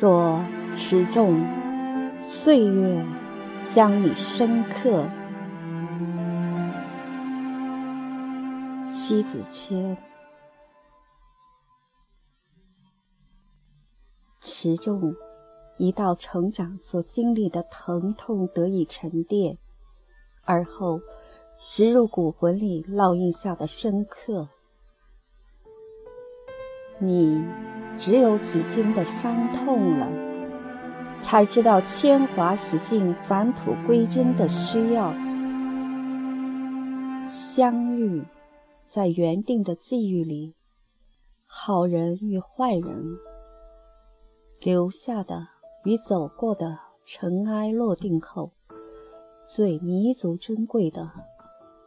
若持重，岁月将你深刻。西子谦，持重，一道成长所经历的疼痛得以沉淀，而后植入骨魂里烙印下的深刻。你只有几经的伤痛了，才知道铅华洗净、返璞归真的需要。相遇在原定的际遇里，好人与坏人，留下的与走过的尘埃落定后，最弥足珍贵的，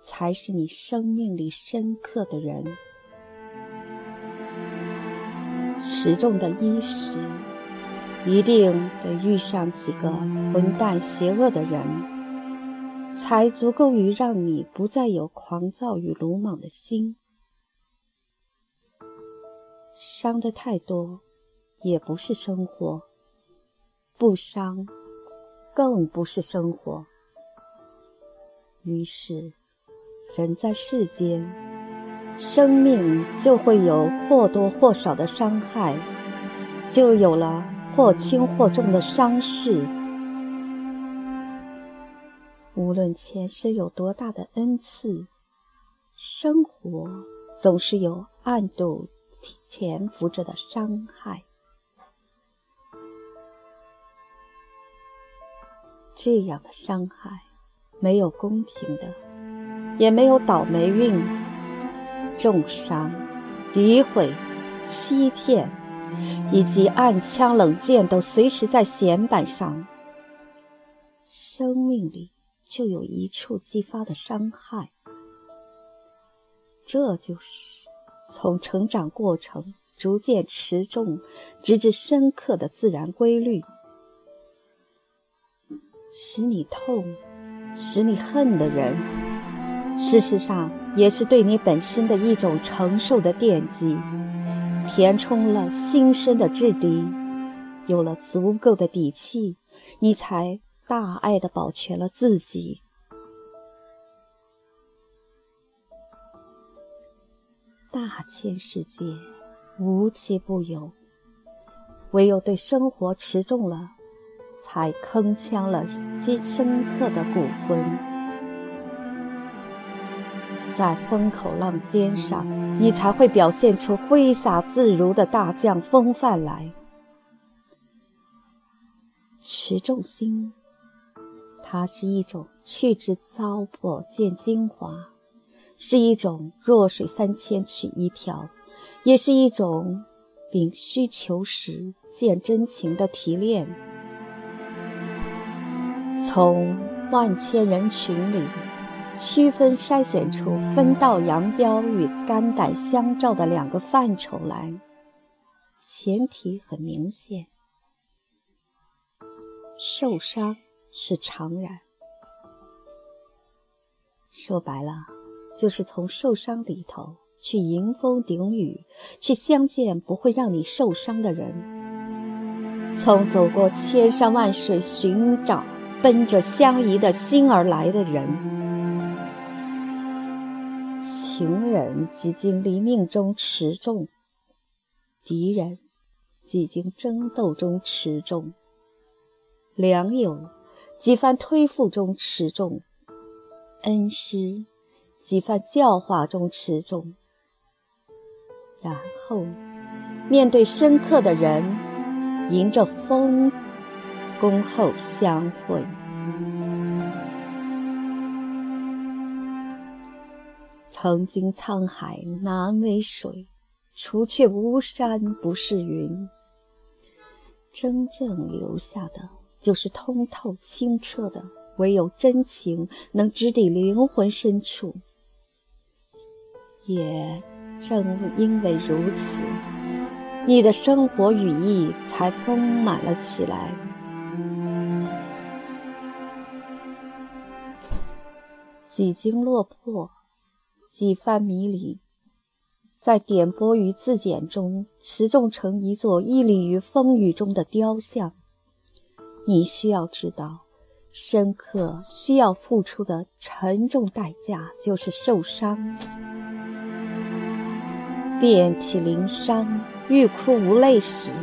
才是你生命里深刻的人。持重的衣食，一定得遇上几个混蛋邪恶的人，才足够于让你不再有狂躁与鲁莽的心。伤的太多，也不是生活；不伤，更不是生活。于是，人在世间。生命就会有或多或少的伤害，就有了或轻或重的伤势。无论前世有多大的恩赐，生活总是有暗度潜伏着的伤害。这样的伤害，没有公平的，也没有倒霉运。重伤、诋毁、欺骗，以及暗枪冷箭，都随时在弦板上。生命里就有一处激发的伤害，这就是从成长过程逐渐持重，直至深刻的自然规律，使你痛、使你恨的人，事实上。也是对你本身的一种承受的奠基，填充了心身的质地，有了足够的底气，你才大爱的保全了自己。大千世界，无奇不有，唯有对生活持重了，才铿锵了极深刻的骨魂。在风口浪尖上，你才会表现出挥洒自如的大将风范来。持重心，它是一种去之糟粕见精华，是一种弱水三千取一瓢，也是一种秉虚求实见真情的提炼。从万千人群里。区分筛选出分道扬镳与肝胆相照的两个范畴来，前提很明显：受伤是常然。说白了，就是从受伤里头去迎风顶雨，去相见不会让你受伤的人；从走过千山万水寻找奔着相宜的心而来的人。人几经离命中持重，敌人几经争斗中持重，良友几番推负中持重，恩师几番教化中持重，然后面对深刻的人，迎着风，恭候相会。曾经沧海难为水，除却巫山不是云。真正留下的，就是通透清澈的，唯有真情能直抵灵魂深处。也正因为如此，你的生活羽翼才丰满了起来。几经落魄。几番迷离，在点拨与自检中持重成一座屹立于风雨中的雕像。你需要知道，深刻需要付出的沉重代价就是受伤，遍体鳞伤、欲哭无泪时，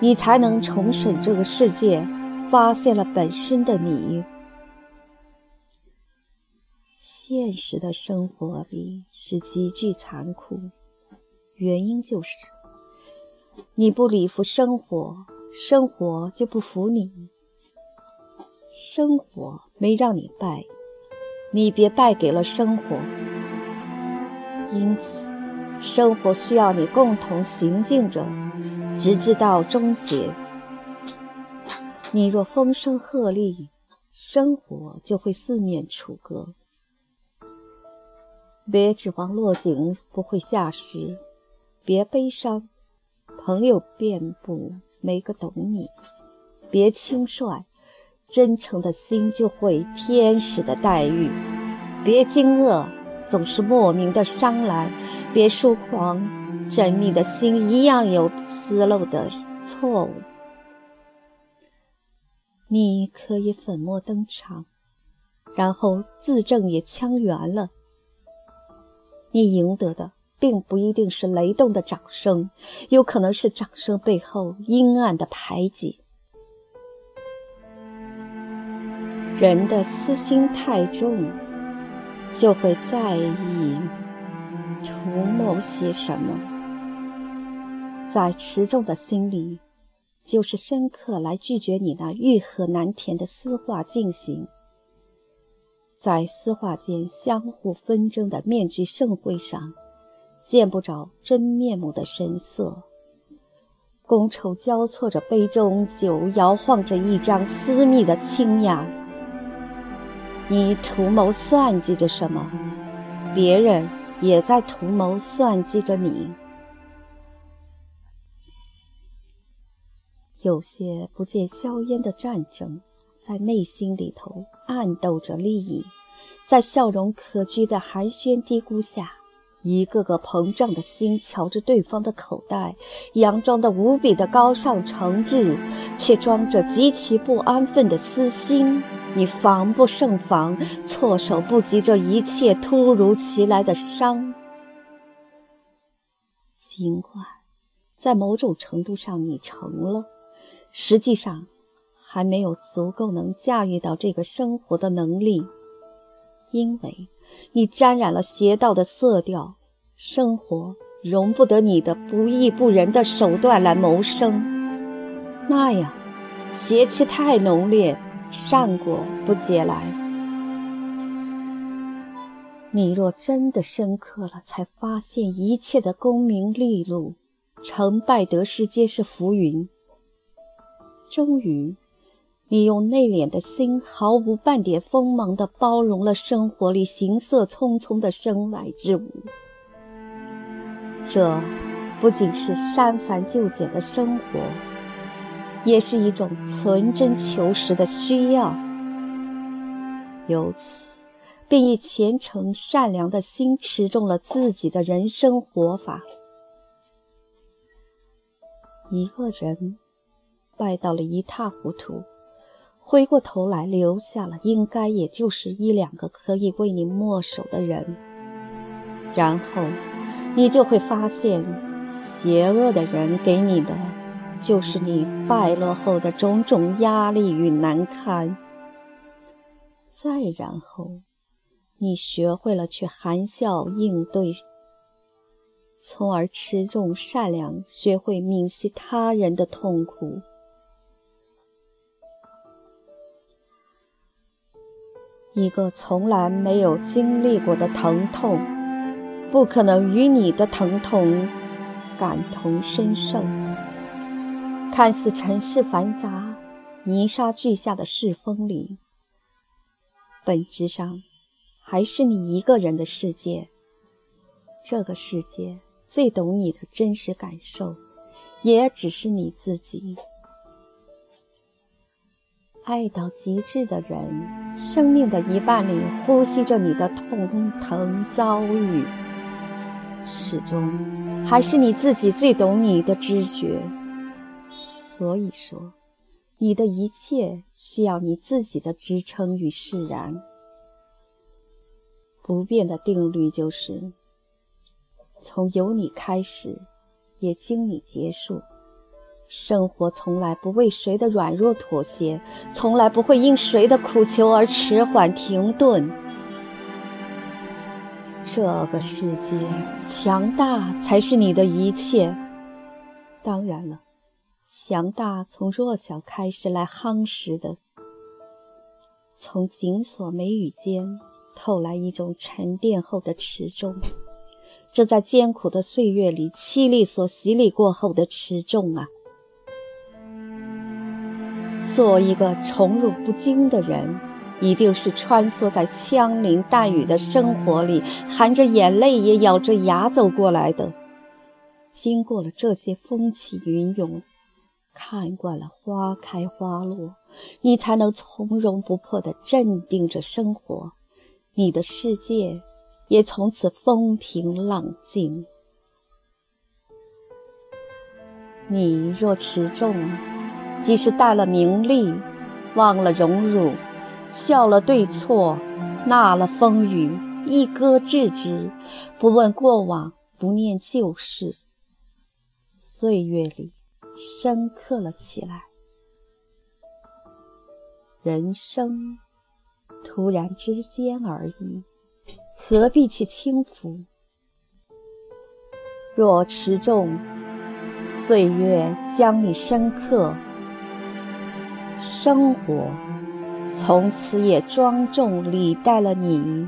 你才能重审这个世界，发现了本身的你。现实的生活里是极具残酷，原因就是你不礼服生活，生活就不服你。生活没让你败，你别败给了生活。因此，生活需要你共同行进着，直至到终结。你若风声鹤唳，生活就会四面楚歌。别指望落井不会下石，别悲伤，朋友遍布，没个懂你。别轻率。真诚的心就会天使的待遇，别惊愕，总是莫名的伤来；别疏狂，缜密的心一样有失漏的错误。你可以粉墨登场，然后字正也腔圆了。你赢得的并不一定是雷动的掌声，有可能是掌声背后阴暗的排挤。人的私心太重，就会在意图谋些什么。在持重的心里，就是深刻来拒绝你那欲壑难填的私话进行。在私话间相互纷争的面具盛会上，见不着真面目的神色。觥筹交错着，杯中酒摇晃着一张私密的清雅。你图谋算计着什么？别人也在图谋算计着你。有些不见硝烟的战争，在内心里头暗斗着利益，在笑容可掬的寒暄低咕下，一个个膨胀的心瞧着对方的口袋，佯装的无比的高尚诚挚，却装着极其不安分的私心。你防不胜防，措手不及这一切突如其来的伤。尽管在某种程度上你成了，实际上还没有足够能驾驭到这个生活的能力，因为你沾染了邪道的色调，生活容不得你的不义不仁的手段来谋生，那样邪气太浓烈。善果不结来。你若真的深刻了，才发现一切的功名利禄、成败得失皆是浮云。终于，你用内敛的心，毫无半点锋芒地包容了生活里行色匆匆的身外之物。这不仅是删繁就简的生活。也是一种存真求实的需要，由此便以虔诚善良的心持重了自己的人生活法。一个人败到了一塌糊涂，回过头来留下了应该也就是一两个可以为你默守的人，然后你就会发现，邪恶的人给你的。就是你败落后的种种压力与难堪。再然后，你学会了去含笑应对，从而持重善良，学会泯息他人的痛苦。一个从来没有经历过的疼痛，不可能与你的疼痛感同身受。看似尘世繁杂、泥沙俱下的世风里，本质上还是你一个人的世界。这个世界最懂你的真实感受，也只是你自己。爱到极致的人，生命的一半里呼吸着你的痛疼遭遇。始终还是你自己最懂你的知觉。所以说，你的一切需要你自己的支撑与释然。不变的定律就是：从有你开始，也经你结束。生活从来不为谁的软弱妥协，从来不会因谁的苦求而迟缓停顿。这个世界强大才是你的一切。当然了，强大从弱小开始来夯实的，从紧锁眉宇间透来一种沉淀后的持重。这在艰苦的岁月里凄厉所洗礼过后的持重啊！做一个宠辱不惊的人，一定是穿梭在枪林弹雨的生活里，含着眼泪也咬着牙走过来的。经过了这些风起云涌，看惯了花开花落，你才能从容不迫地镇定着生活，你的世界也从此风平浪静。你若持重。即使带了名利，忘了荣辱，笑了对错，纳了风雨，一歌置之，不问过往，不念旧事，岁月里深刻了起来。人生突然之间而已，何必去轻浮？若持重，岁月将你深刻。生活从此也庄重礼待了你。